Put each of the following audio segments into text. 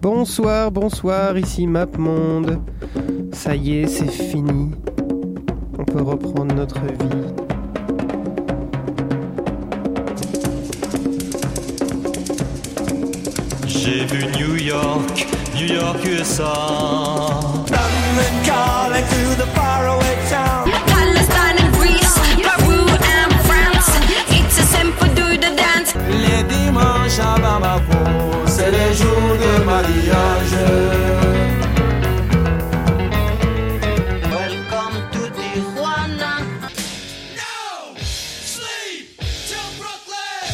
Bonsoir, bonsoir, ici MapMonde. Ça y est, c'est fini. On peut reprendre notre vie. J'ai vu New York, New York USA. London calling to the faraway town. Palestine and Greece, Peru and France. It's a simple do the dance. Les dimanches à Bamako, les jours de mariage. Welcome to Tijuana. Now, sleep till Brooklyn.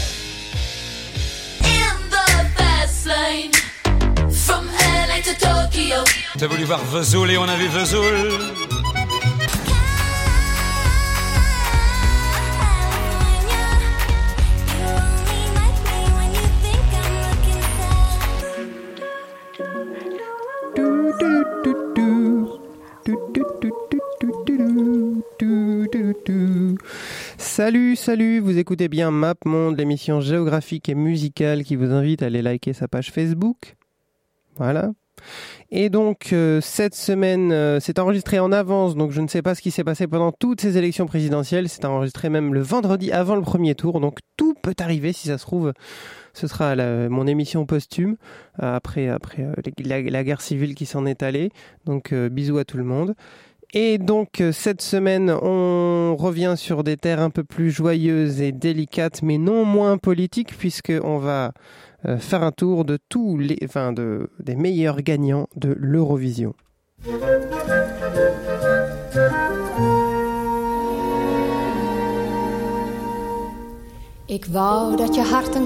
In the best lane. From LA to Tokyo. T'as voulu voir Vezoul et on a vu Vezoul. Salut, salut, vous écoutez bien Map Monde, l'émission géographique et musicale qui vous invite à aller liker sa page Facebook. Voilà. Et donc, euh, cette semaine, euh, c'est enregistré en avance, donc je ne sais pas ce qui s'est passé pendant toutes ces élections présidentielles. C'est enregistré même le vendredi avant le premier tour, donc tout peut arriver si ça se trouve. Ce sera mon émission posthume euh, après, la, guerre civile qui s'en est allée. Donc, bisous à tout le monde. Et donc, euh, cette semaine, on revient sur des terres un peu plus joyeuses et délicates, mais non moins politiques, puisqu'on va euh, faire un tour de tous les, enfin, de, des meilleurs gagnants de l'Eurovision. Je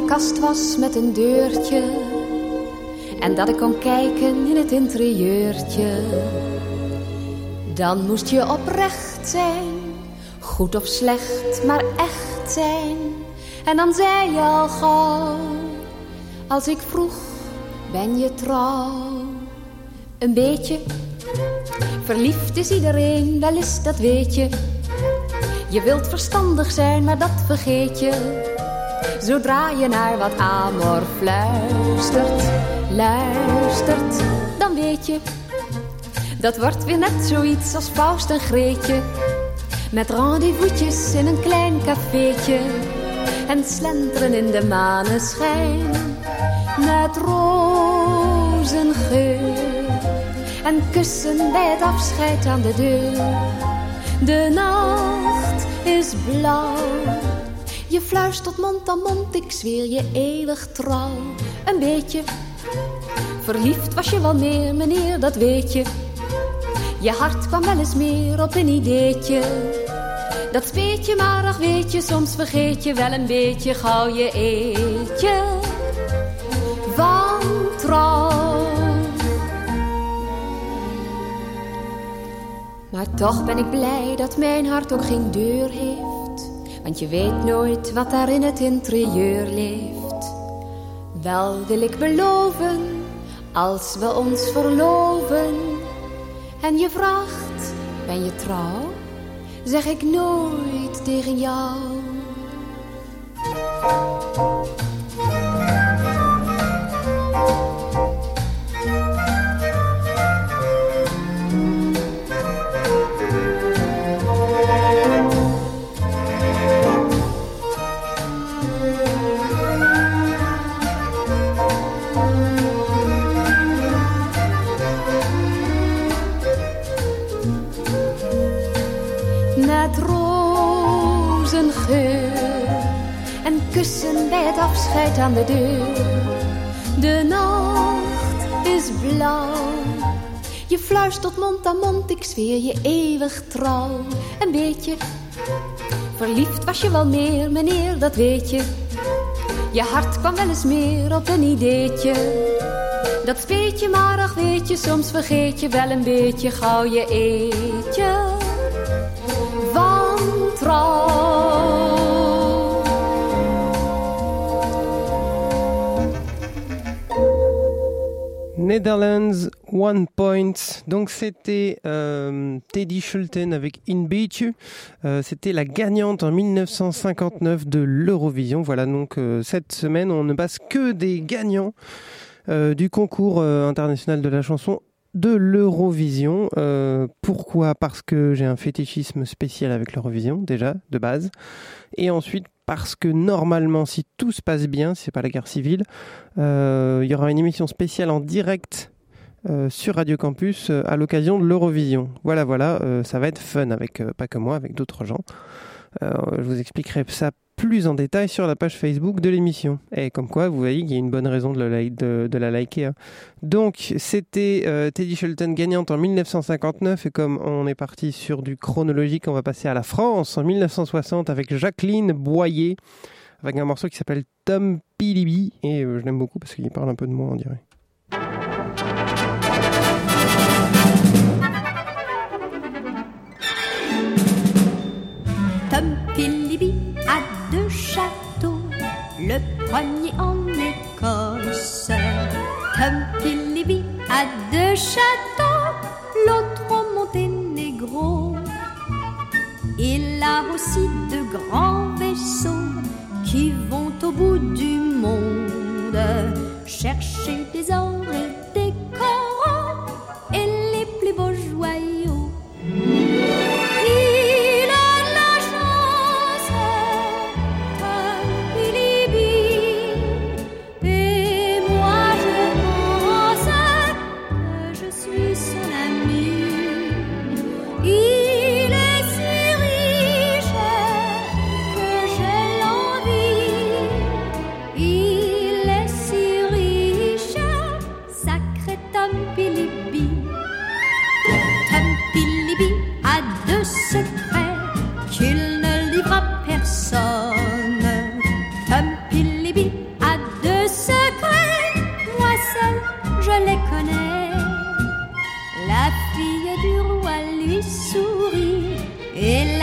kast Dan moest je oprecht zijn Goed of slecht, maar echt zijn En dan zei je al gauw Als ik vroeg, ben je trouw Een beetje Verliefd is iedereen, wel eens, dat weet je je wilt verstandig zijn, maar dat vergeet je. Zodra je naar wat amor fluistert, luistert, dan weet je. Dat wordt weer net zoiets als Faust en Greetje. Met rendezvous'tjes in een klein cafeetje. En slenteren in de maneschijn. Met rozengeur. En kussen bij het afscheid aan de deur. De nacht is blauw. Je fluistert mond aan mond, ik zweer je eeuwig trouw. Een beetje verliefd was je wel meer, meneer, dat weet je. Je hart kwam wel eens meer op een ideetje. Dat speet je maar, ach weet je, soms vergeet je wel een beetje gauw je eetje. Van trouw. Maar toch ben ik blij dat mijn hart ook geen deur heeft. Want je weet nooit wat daar in het interieur leeft. Wel wil ik beloven, als we ons verloven. En je vraagt, ben je trouw? Zeg ik nooit tegen jou. Afscheid aan de deur. De nacht is blauw. Je fluistert mond aan mond, ik zweer je eeuwig trouw. Een beetje verliefd was je wel meer, meneer, dat weet je. Je hart kwam wel eens meer op een ideetje. Dat speet je maar, ach weet je, soms vergeet je wel een beetje gauw je eetje. Van trouw. Netherlands One Point. Donc c'était euh, Teddy Schulten avec In Beach. Euh, c'était la gagnante en 1959 de l'Eurovision. Voilà donc euh, cette semaine on ne passe que des gagnants. du concours international de la chanson de l'Eurovision. Euh, pourquoi? Parce que j'ai un fétichisme spécial avec l'Eurovision, déjà, de base. Et ensuite, parce que normalement, si tout se passe bien, si c'est pas la guerre civile, euh, il y aura une émission spéciale en direct euh, sur Radio Campus à l'occasion de l'Eurovision. Voilà, voilà, ça va être fun avec pas que moi, avec d'autres gens. Je vous expliquerai ça plus en détail sur la page Facebook de l'émission. Et comme quoi, vous voyez qu'il y a une bonne raison de, la liker. hein. Donc, c'était euh, Teddy Shelton gagnante en 1959. Et comme on est parti sur du chronologique, on va passer à la France en 1960 avec Jacqueline Boyer, avec un morceau qui s'appelle Tom Pilibi. Et euh, je l'aime beaucoup parce qu'il parle un peu de moi, on dirait. Premier en Écosse. Pilibi a deux châteaux, l'autre au Monténégro. Il a aussi de grands vaisseaux qui vont au bout du monde chercher des ors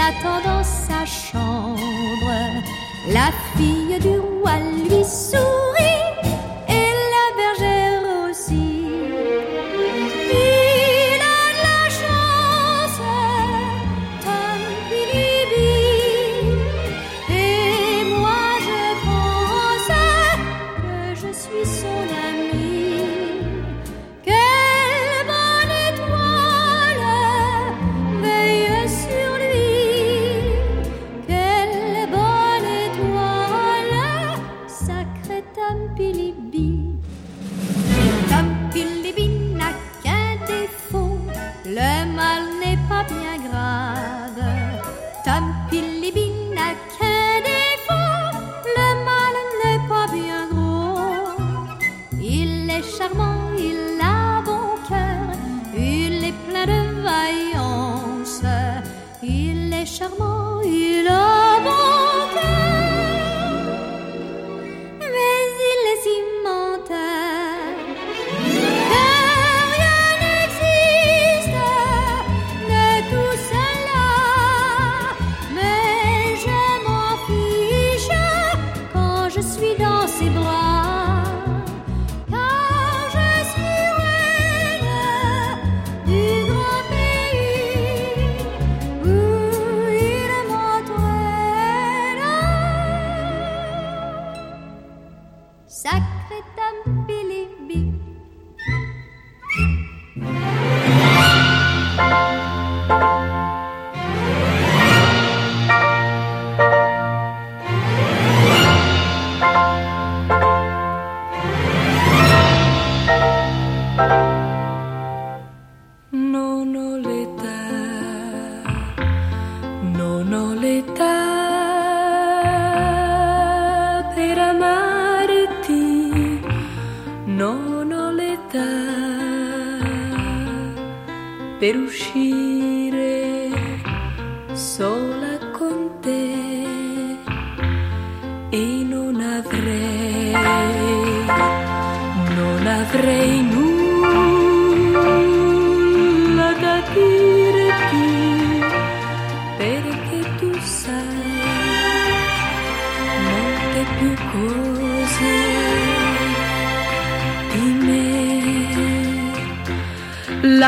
et l'attend dans sa chambre. La fille du roi lui sourit non ho l'età per uscire sola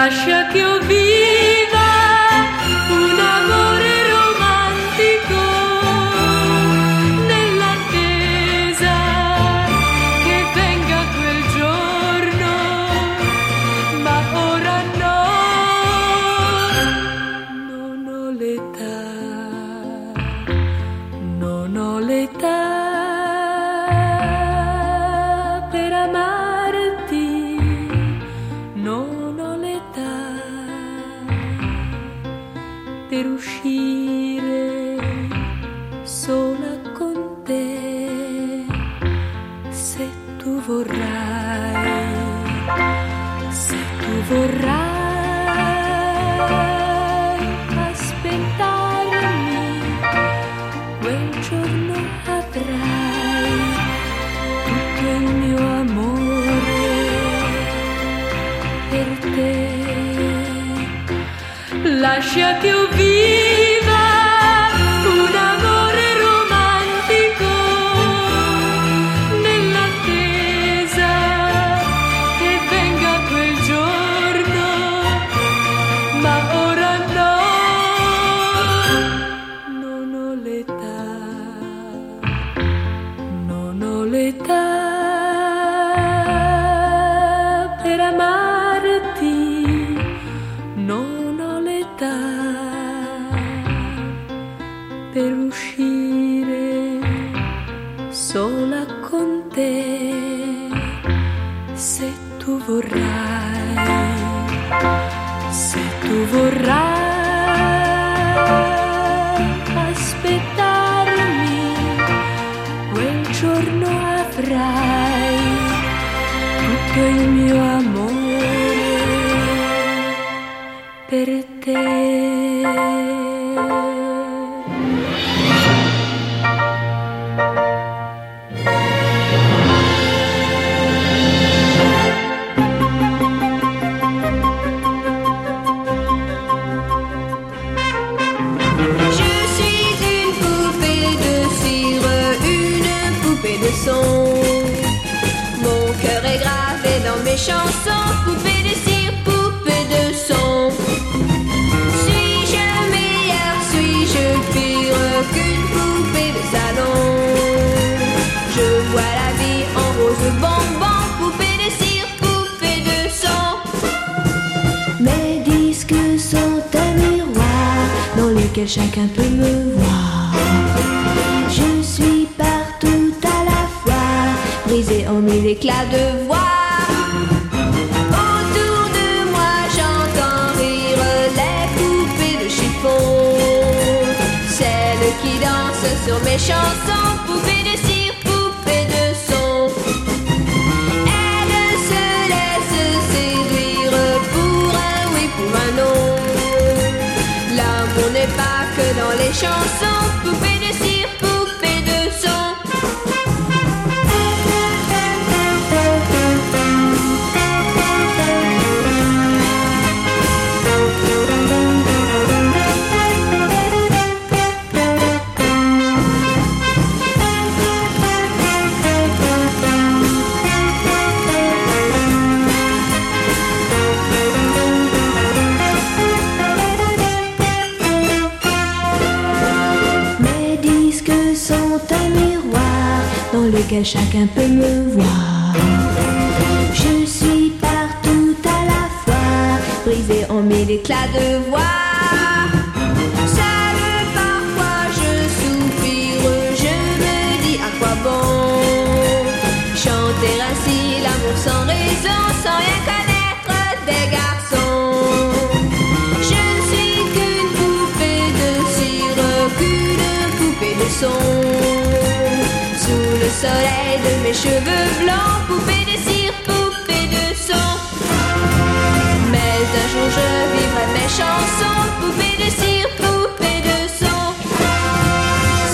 acha que eu vi deixa que eu vi. Dansent sur mes chansons Poupées de dans lequel chacun peut me voir. Je suis partout à la fois, brisé en mille éclats de voix. Seule parfois je soupire, je me dis à quoi bon Chanter ainsi l'amour sans raison, sans rien connaître des garçons Je ne suis qu'une poupée de cire, qu'une poupée de son soleil de mes cheveux blancs, poupée de cire, poupée de son mais un jour je vivrai mes chansons, poupée de cire, poupée de son.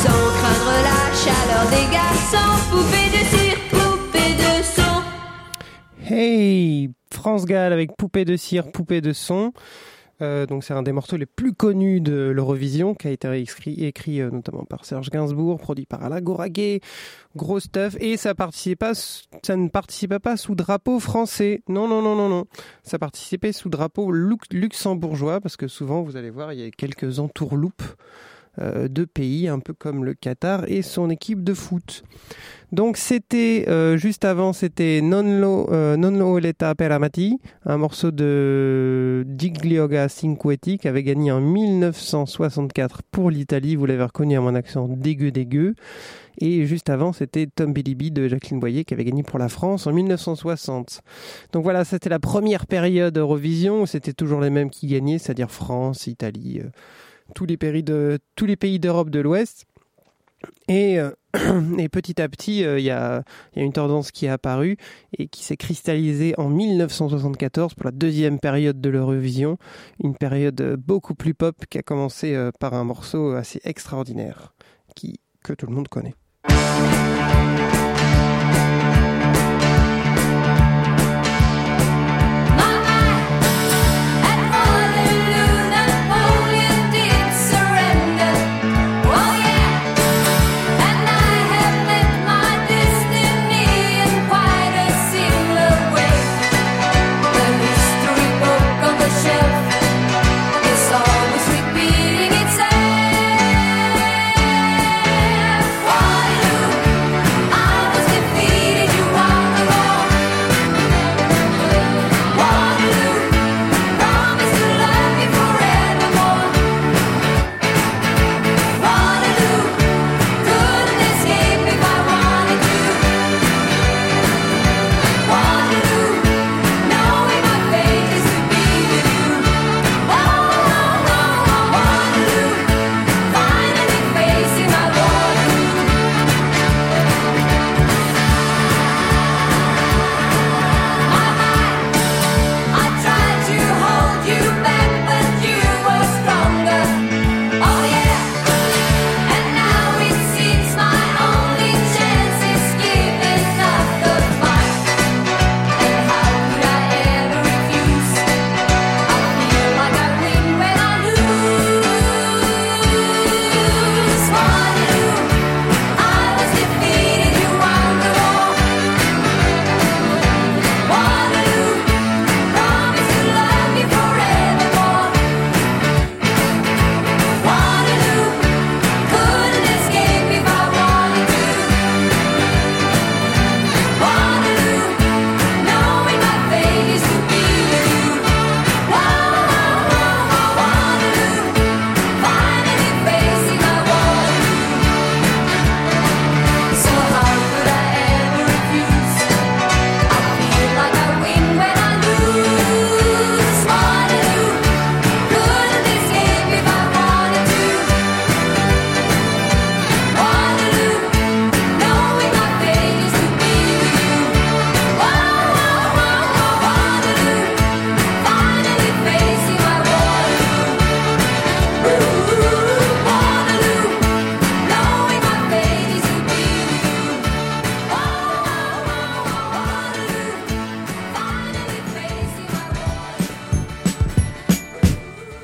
Sans craindre la chaleur des garçons, poupée de cire, poupée de son. Hey France Gall avec Poupée de cire, Poupée de son. Euh, donc c'est un des morceaux les plus connus de l'Eurovision, qui a été écrit, euh, notamment par Serge Gainsbourg, produit par Alain Goraguet, gros stuff, et ça ça ne participait pas sous drapeau français. Non, non, non, non, non. Ça participait sous drapeau lux- luxembourgeois, parce que souvent, vous allez voir, il y a quelques entourloupes de pays, un peu comme le Qatar et son équipe de foot. Donc c'était euh, juste avant, c'était Non lo, euh, non lo Amati, un morceau de Giglioga Cinquetti qui avait gagné en 1964 pour l'Italie. Vous l'avez reconnu à mon accent dégueu dégueu. Et juste avant, c'était Tom Bilibi de Jacqueline Boyer qui avait gagné pour la France en 1960. Donc voilà, c'était la première période Eurovision où c'était toujours les mêmes qui gagnaient, c'est-à-dire France, Italie, euh, tous les pays de tous les pays d'Europe de l'Ouest. Et, euh, et petit à petit, euh, il y, a, il y a une tendance qui est apparue et qui s'est cristallisée en 1974 pour la deuxième période de l'Eurovision, une période euh, beaucoup plus pop qui a commencé euh, par un morceau assez extraordinaire qui, que tout le monde connaît.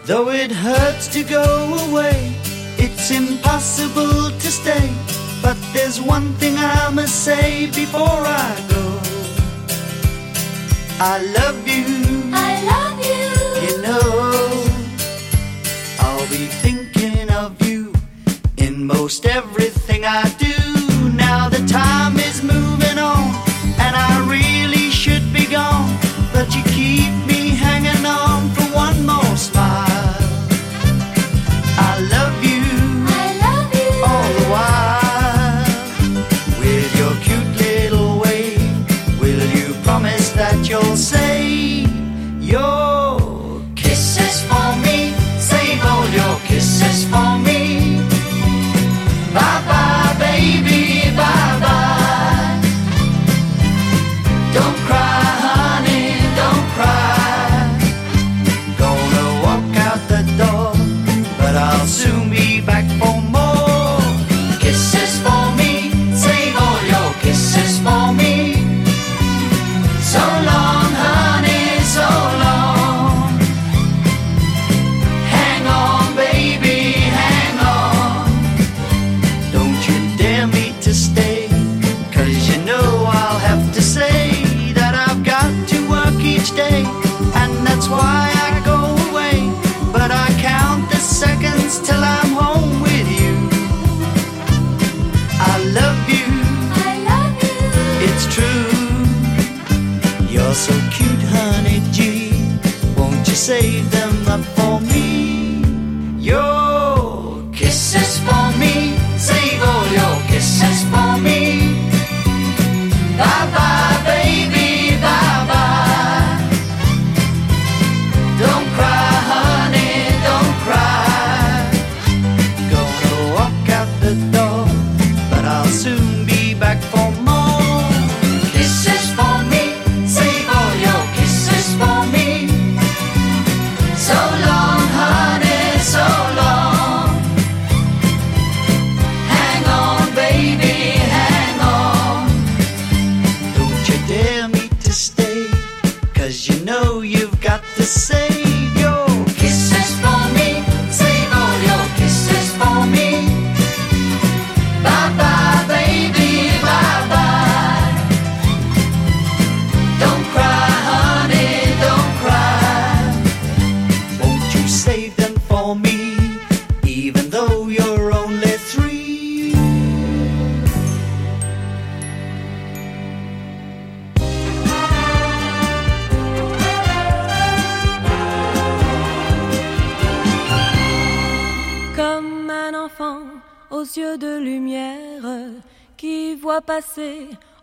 Though it hurts to go away, it's impossible to stay. But there's one thing I must say before I go. I love you. I love you. You know, I'll be thinking of you in most everything I do.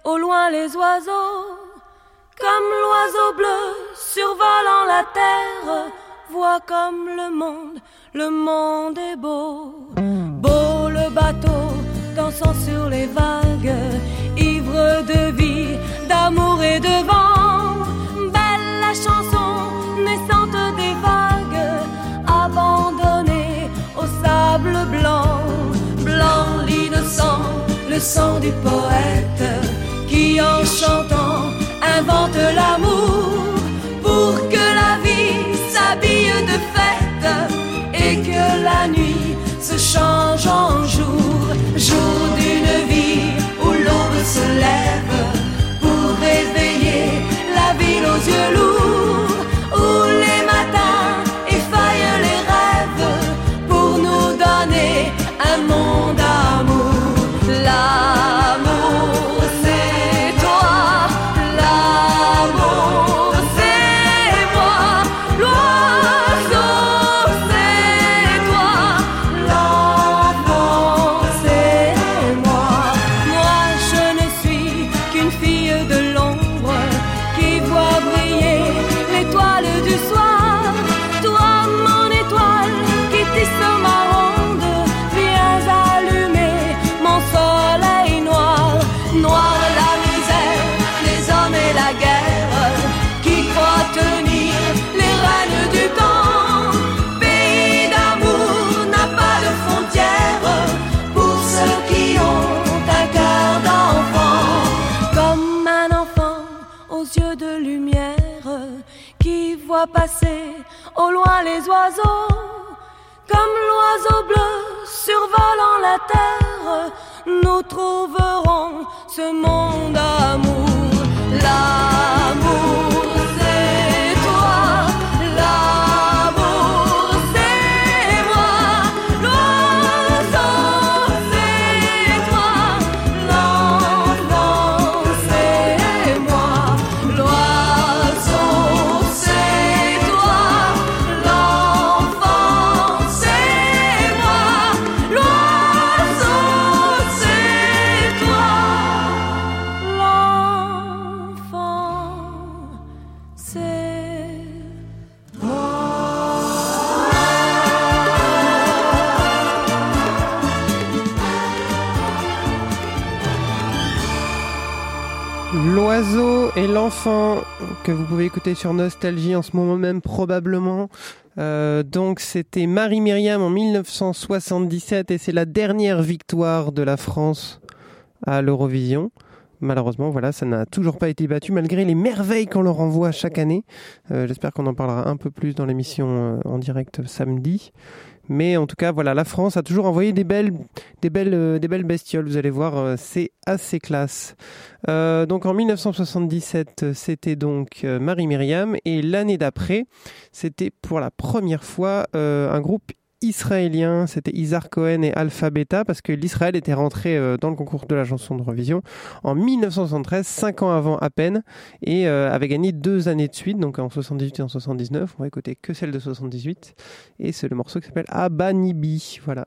Au loin les oiseaux. Comme l'oiseau bleu survolant la terre, voit comme le monde, le monde est beau. Beau le bateau dansant sur les vagues, ivre de vie, d'amour et de vent. Belle la chanson le sang du poète qui en chantant invente l'amour pour que la vie s'habille de fête et que la nuit se change en jour, jour d'une vie où l'aube se lève pour réveiller la ville aux yeux lourds, nous trouverons ce monde d'amour. L'amour, que vous pouvez écouter sur Nostalgie en ce moment même probablement. Euh, donc c'était Marie Myriam en 1977 et c'est la dernière victoire de la France à l'Eurovision. Malheureusement, voilà, ça n'a toujours pas été battu malgré les merveilles qu'on leur envoie chaque année. Euh, J'espère qu'on en parlera un peu plus dans l'émission euh, en direct samedi. Mais en tout cas, voilà, la France a toujours envoyé des belles, euh, bestioles. Vous allez voir, euh, c'est assez classe. Euh, donc en 1977, euh, c'était donc Marie Myriam, et l'année d'après, c'était pour la première fois un groupe israélien, c'était Isar Cohen et Alpha Beta, parce que l'Israël était rentré euh, dans le concours de la chanson de Revision en 1973, cinq ans avant à peine, et euh, avait gagné deux années de suite, donc en 78 et en 79. On va écouter que celle de 78, et c'est le morceau qui s'appelle Abanibi. Voilà.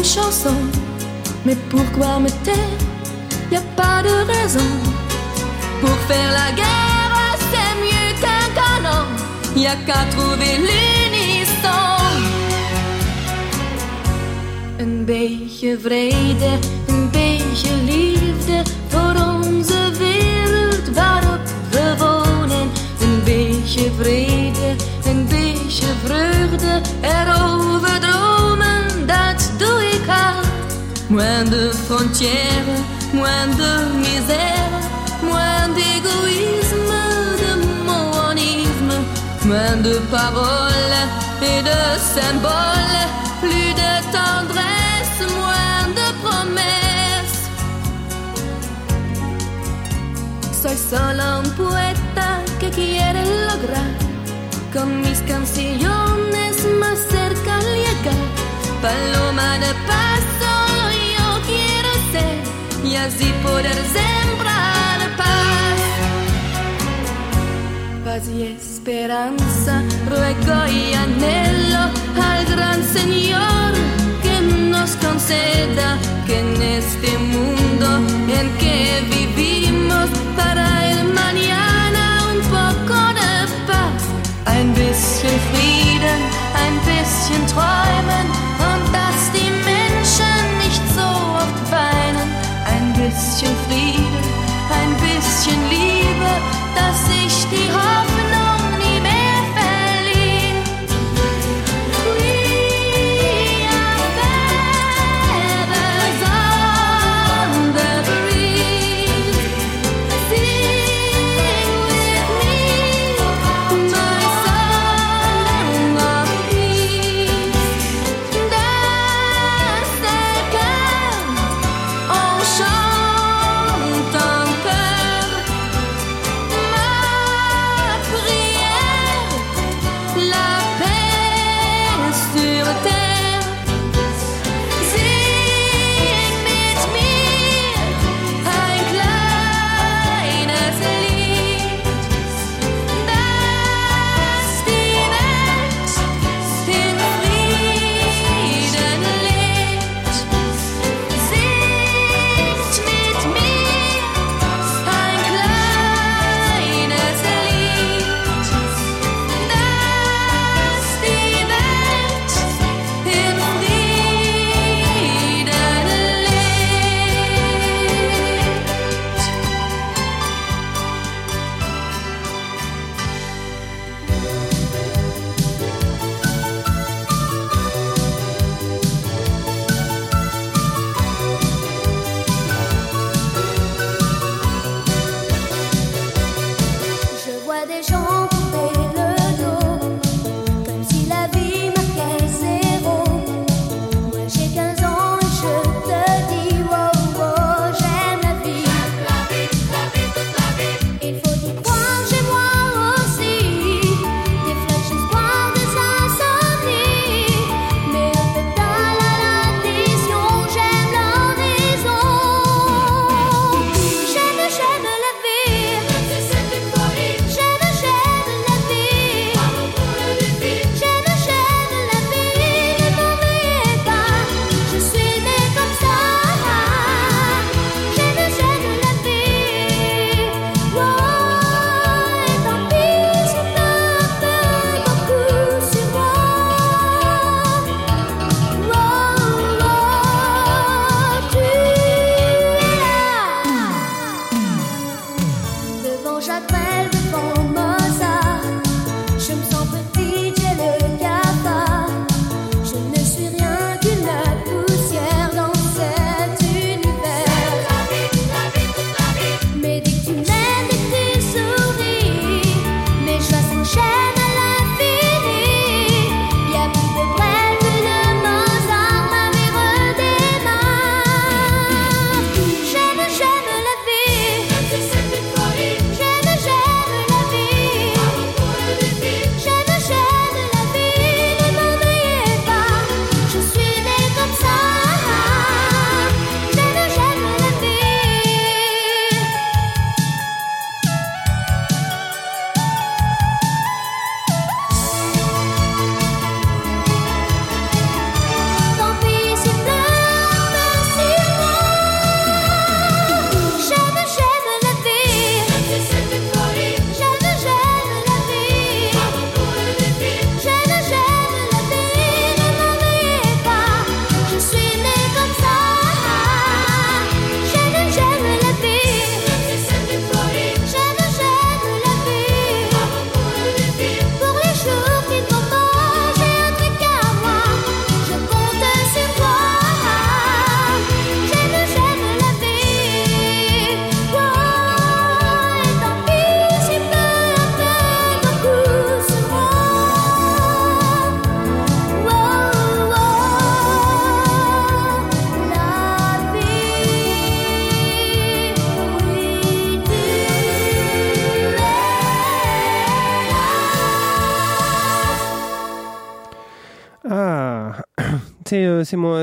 une chanson. Mais pourquoi me taire Y a pas de raison. Pour faire la guerre, c'est mieux qu'un canon. Y a qu'à trouver l'unisson. Een beetje vrede, een beetje liefde voor onze wereld waarop we wonen. Een beetje vrede, een beetje vreugde erover Moins de frontières, moins de misère, moins d'égoïsme, de monisme, moins de paroles et de symboles, plus de tendresse, moins de promesses. Soy solo un poeta que quiere lograr con mis canciones más cerca y paloma de montanhas poder sembrar paz. Paz esperanza, ruego y anhelo al gran Señor que nos conceda que en este mundo en que vivimos para el mañana un poco de paz, ein bisschen Frieden, ein bisschen Träumen.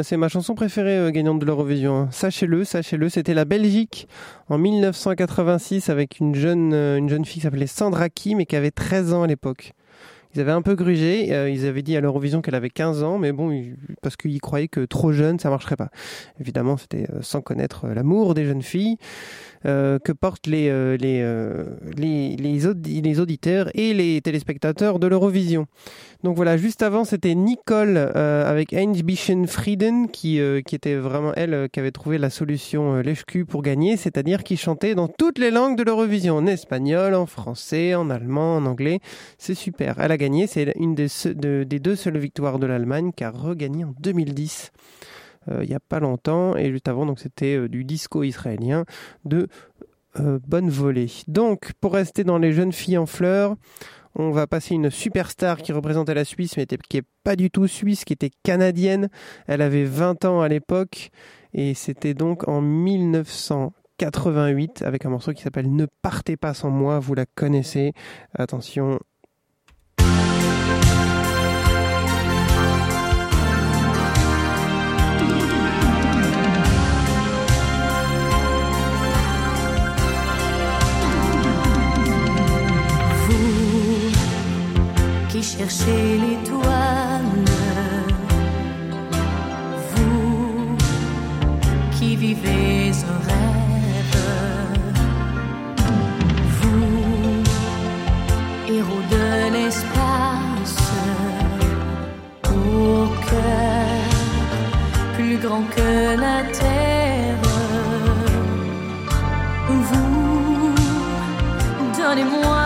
c'est ma chanson préférée euh, gagnante de l'Eurovision. Hein. Sachez-le, sachez-le, c'était la Belgique en 1986 avec une jeune, euh, une jeune fille qui s'appelait Sandra Kim et qui avait 13 ans à l'époque. Ils avaient un peu grugé, euh, ils avaient dit à l'Eurovision qu'elle avait 15 ans, mais bon, parce qu'ils croyaient que trop jeune, ça marcherait pas. Évidemment, c'était sans connaître l'amour des jeunes filles euh, que portent les, euh, euh, les, les, les auditeurs et les téléspectateurs de l'Eurovision. Donc voilà, juste avant, c'était Nicole avec Einbischen Frieden qui, qui était vraiment elle qui avait trouvé la solution lèche-cul pour gagner, c'est-à-dire qui chantait dans toutes les langues de l'Eurovision, en espagnol, en français, en allemand, en anglais. C'est super. Elle a gagné, c'est une des, des deux seules victoires de l'Allemagne qui a regagné en 2010. Euh, Il n'y a pas longtemps, et juste avant, donc c'était euh, du disco israélien de euh, bonne volée. Donc, pour rester dans les jeunes filles en fleurs, on va passer une superstar qui représentait la Suisse, mais qui est pas du tout suisse, qui était canadienne. Elle avait 20 ans à l'époque, et c'était donc en 1988 avec un morceau qui s'appelle Ne partez pas sans moi. Vous la connaissez. Attention. Qui cherchez l'étoile, vous qui vivez un rêve, vous, héros de l'espace, au cœur plus grand que la terre, vous Donnez-moi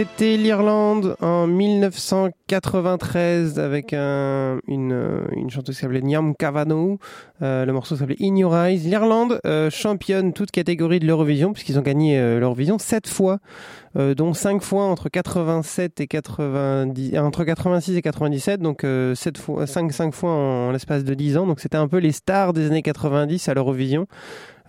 C'était l'Irlande en 1993 avec un- une, chanteuse qui s'appelait Niam Cavano. Euh, le morceau s'appelait In Your Eyes. L'Irlande euh, championne toute catégorie de l'Eurovision puisqu'ils ont gagné euh, l'Eurovision sept fois, dont cinq fois entre 87 et 90, euh, entre 86 et 97, donc sept fois, cinq, cinq fois en, en l'espace de 10 ans. Donc c'était un peu les stars des années 90 à l'Eurovision.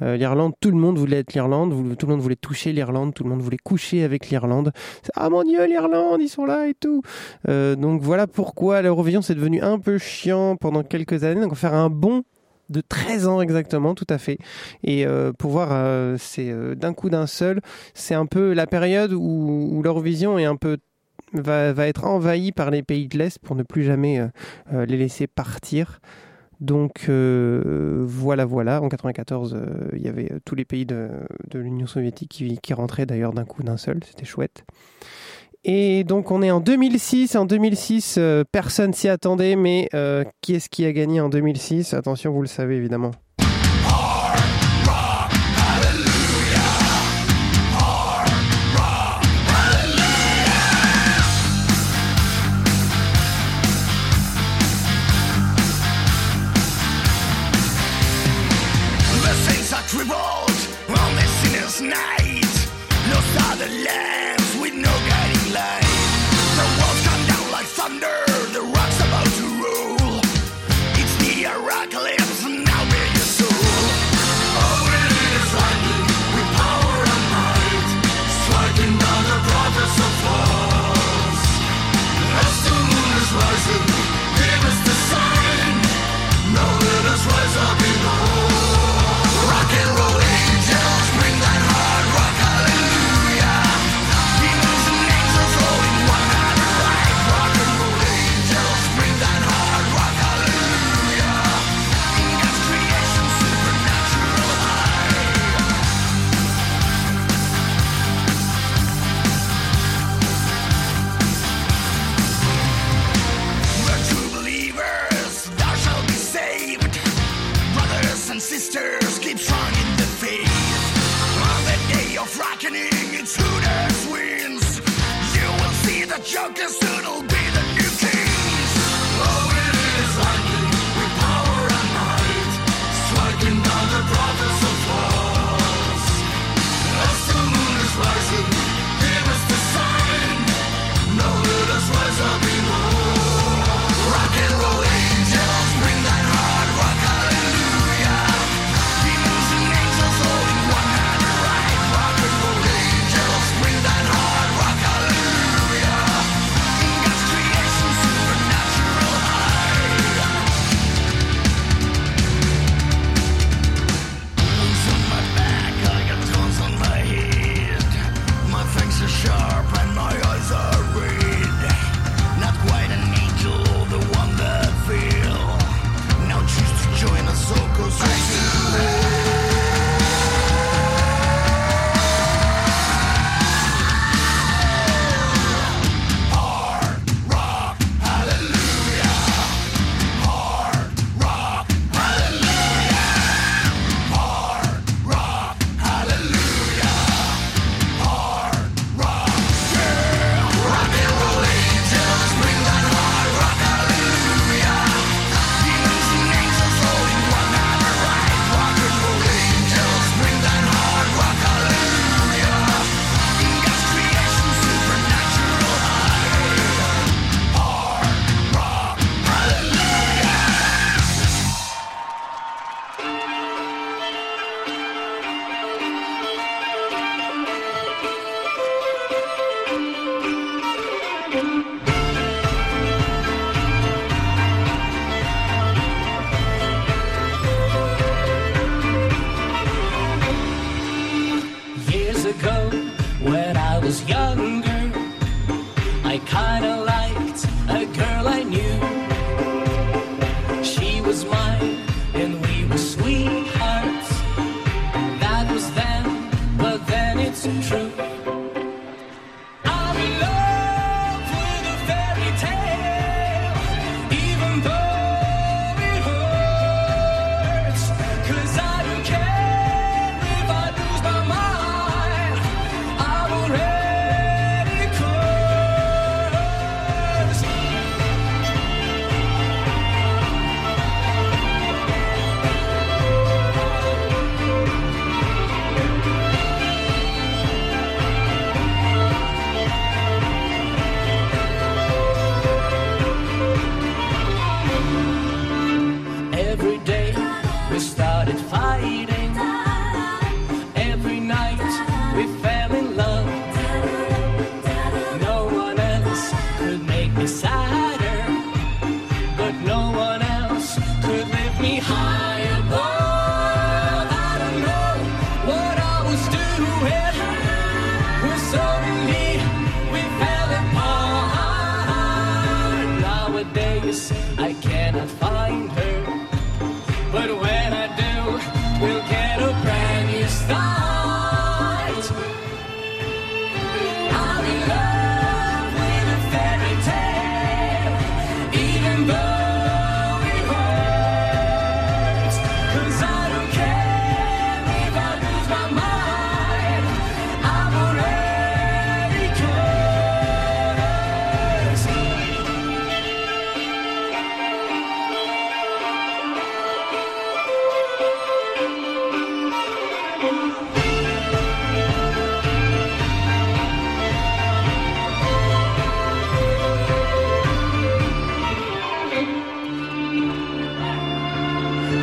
Euh, L'Irlande, tout le monde voulait être l'Irlande, tout le monde voulait toucher l'Irlande, tout le monde voulait coucher avec l'Irlande. Ah mon dieu, l'Irlande, ils sont là et tout. Euh, donc voilà pourquoi l'Eurovision c'est devenu un peu chiant pendant quelques années. Donc on va faire un bond de 13 ans exactement, tout à fait. Et euh, pour voir, euh, c'est euh, d'un coup d'un seul, c'est un peu la période où, l'Eurovision est un peu va, va être envahie par les pays de l'Est pour ne plus jamais les laisser partir. Donc euh, voilà, voilà. En 94, euh, il y avait euh, tous les pays de, l'Union soviétique qui, rentraient d'ailleurs d'un coup d'un seul. C'était chouette. Et donc on est en 2006. En 2006, euh, personne s'y attendait, mais qui est-ce qui a gagné en 2006 Attention, vous le savez évidemment.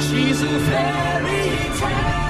She's a fairy tale,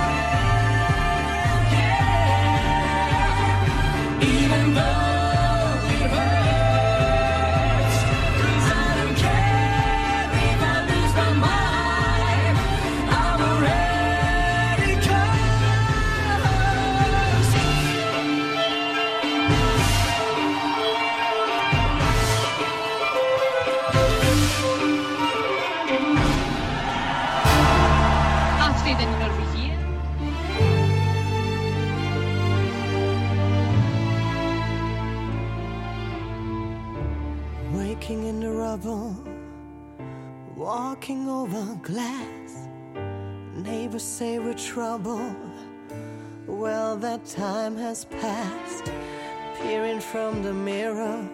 glass. Neighbors say we're trouble. Well, that time has passed. Peering from the mirror,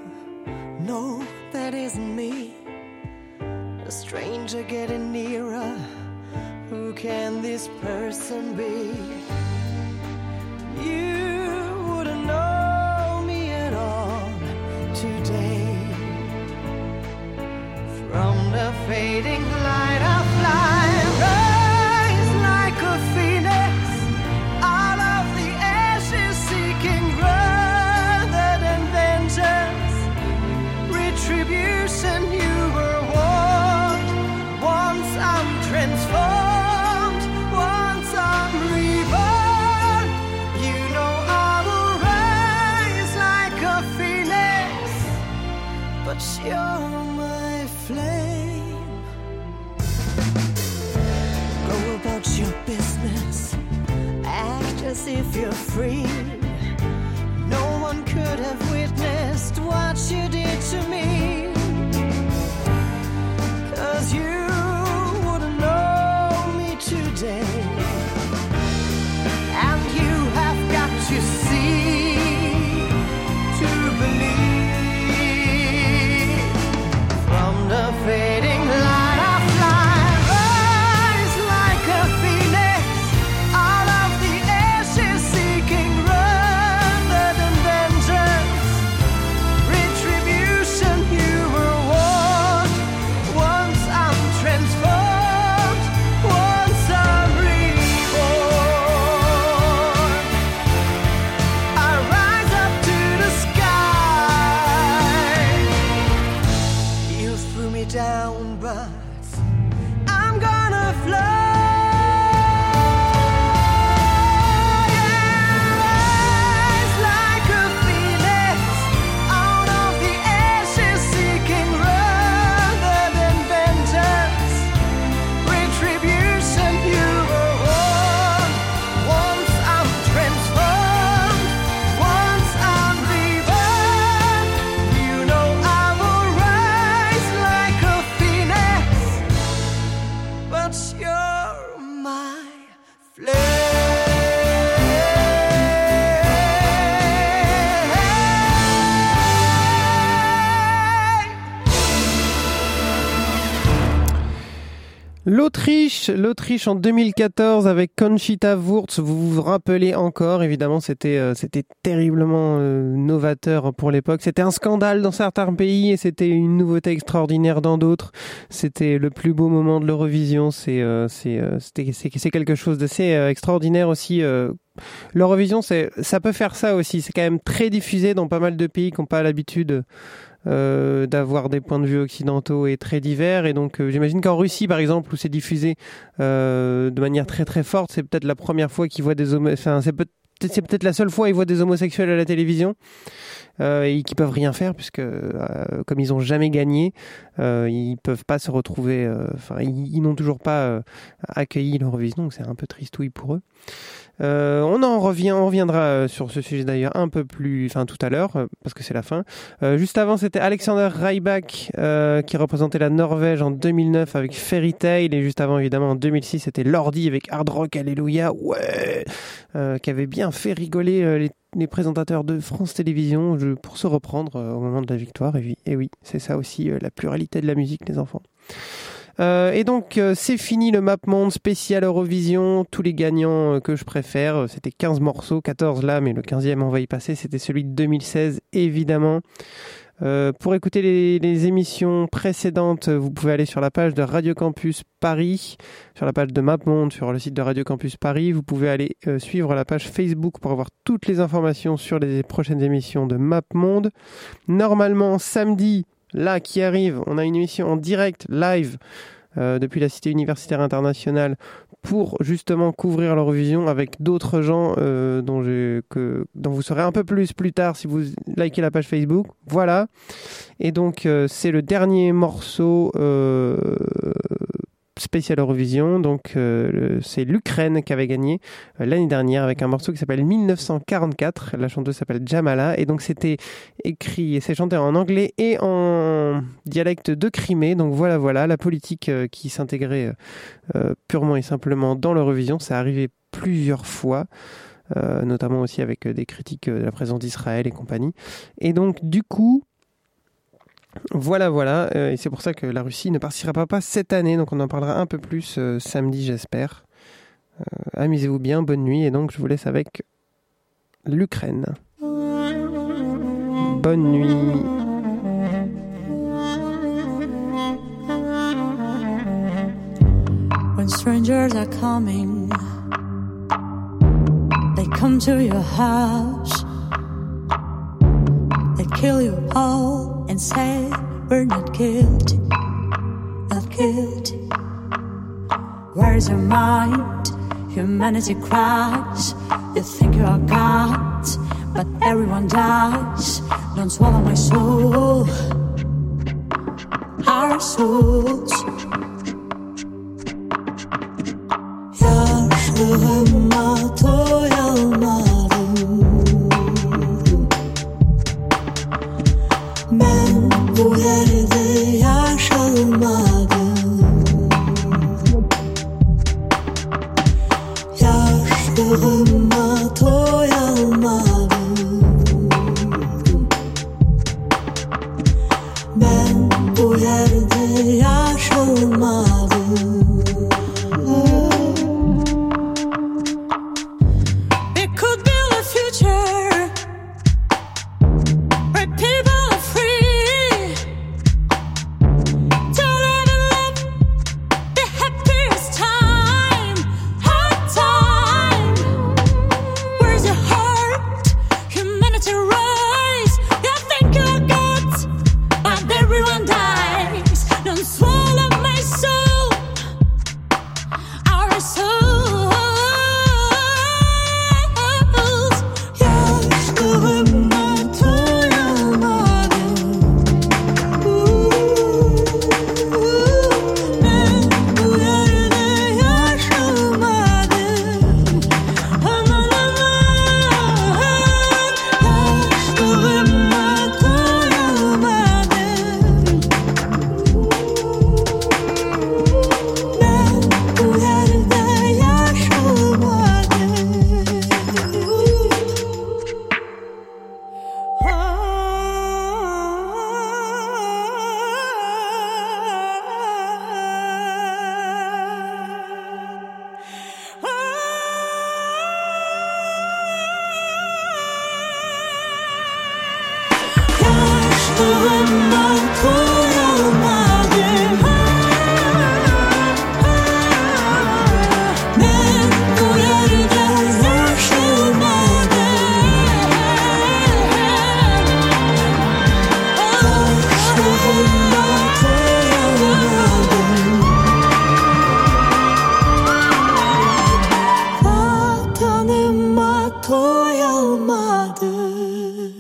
no, that isn't me. A stranger getting nearer. Who can this person be? You wouldn't know me at all today. From the fading if you're free. No one could have witnessed what you did L'Autriche, l'Autriche en 2014 avec Conchita Wurst, vous vous rappelez encore, évidemment, c'était euh, c'était terriblement euh, novateur pour l'époque. C'était un scandale dans certains pays et c'était une nouveauté extraordinaire dans d'autres. C'était le plus beau moment de l'Eurovision. C'est euh, c'est euh, c'est quelque chose d'assez euh, extraordinaire aussi. euh, L'Eurovision, c'est ça peut faire ça aussi. C'est quand même très diffusé dans pas mal de pays qui n'ont pas l'habitude euh, d'avoir des points de vue occidentaux et très divers. Et donc, euh, j'imagine qu'en Russie, par exemple, où c'est diffusé euh, de manière très très forte, c'est peut-être la première fois qu'ils voient des homos... Enfin, c'est peut peut-être- peut-être la seule fois où ils voient des homosexuels à la télévision euh, et qui peuvent rien faire puisque euh, comme ils ont jamais gagné, ils peuvent pas se retrouver. Enfin, ils, n'ont toujours pas accueilli l'Eurovision, donc c'est un peu tristouille pour eux. Euh, on en revient, on reviendra euh, sur ce sujet d'ailleurs un peu plus, enfin tout à l'heure, euh, parce que c'est la fin. Euh, juste avant, c'était Alexander Rybak euh, qui représentait la Norvège en 2009 avec Fairy Tail, et juste avant, évidemment, en 2006, c'était Lordi avec Hard Rock Alléluia, ouais, euh, qui avait bien fait rigoler les, les présentateurs de France Télévisions pour se reprendre au moment de la victoire. Et oui, et oui c'est ça aussi la pluralité de la musique, les enfants. Euh, et donc euh, c'est fini le Map Monde spécial Eurovision, tous les gagnants euh, que je préfère, c'était 15 morceaux, 14 là, mais le 15e on va y passer, c'était celui de 2016 évidemment. Pour écouter les, les émissions précédentes, vous pouvez aller sur la page de Radio Campus Paris, sur la page de MapMonde, sur le site de Radio Campus Paris. Vous pouvez aller suivre la page Facebook pour avoir toutes les informations sur les prochaines émissions de MapMonde. Normalement, samedi, là qui arrive, on a une émission en direct, live, euh, depuis la Cité universitaire internationale pour justement couvrir l'Eurovision avec d'autres gens euh, dont, vous saurez un peu plus plus tard si vous likez la page Facebook. Voilà. Et donc euh, c'est le dernier morceau spécial Eurovision. Donc euh, c'est l'Ukraine qui avait gagné euh, l'année dernière avec un morceau qui s'appelle 1944. La chanteuse s'appelle Jamala et donc c'était écrit et c'est chanté en anglais et en dialecte de Crimée. Donc voilà voilà la politique euh, qui s'intégrait purement et simplement dans l'Eurovision. Ça arrivé plusieurs fois. notamment aussi avec des critiques de la présence d'Israël et compagnie. Et donc, du coup, voilà, voilà. euh, et c'est pour ça que la Russie ne participera pas cette année. Donc, on en parlera un peu plus euh, samedi, j'espère. Euh, Amusez-vous bien, bonne nuit. Et donc, je vous laisse avec l'Ukraine. Bonne nuit. When strangers are coming, they come to your house. Kill you all and say, We're not guilty, not guilty. Where's your mind? Humanity cries. You think you are God, but everyone dies. Don't swallow my soul, our souls. Yaşlığıma doyamadım that it